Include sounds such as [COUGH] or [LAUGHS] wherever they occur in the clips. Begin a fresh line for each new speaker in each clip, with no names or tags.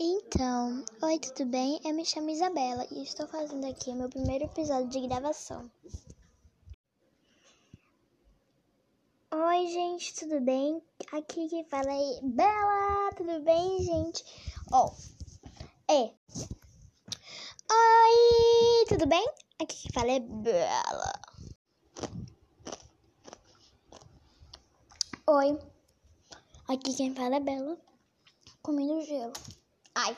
Então, oi, tudo bem? Eu me chamo Isabela e estou fazendo aqui meu primeiro episódio de gravação. Oi, gente, tudo bem? Aqui que fala é Bela, tudo bem, gente? Ó, oh, é. Oi, tudo bem? Aqui que fala é Bela. Oi, aqui quem fala é Bela, comendo gelo. Ai.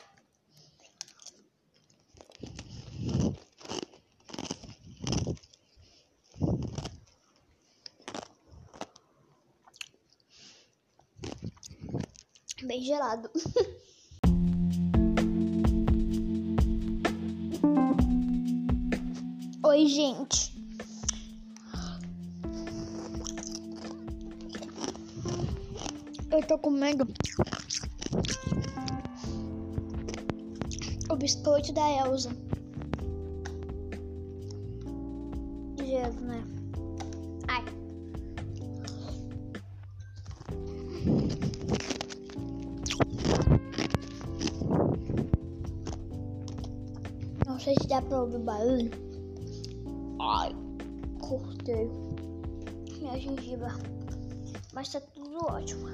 Bem gelado. [LAUGHS] Oi, gente. Eu tô comendo o biscoito da Elsa. Gelo, né? Ai. Não sei se dá pra ouvir barulho. Ai, cortei minha gengiva. Mas tá tudo ótimo.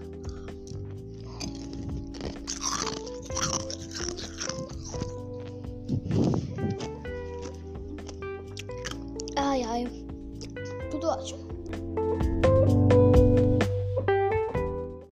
哎呀，不多吃。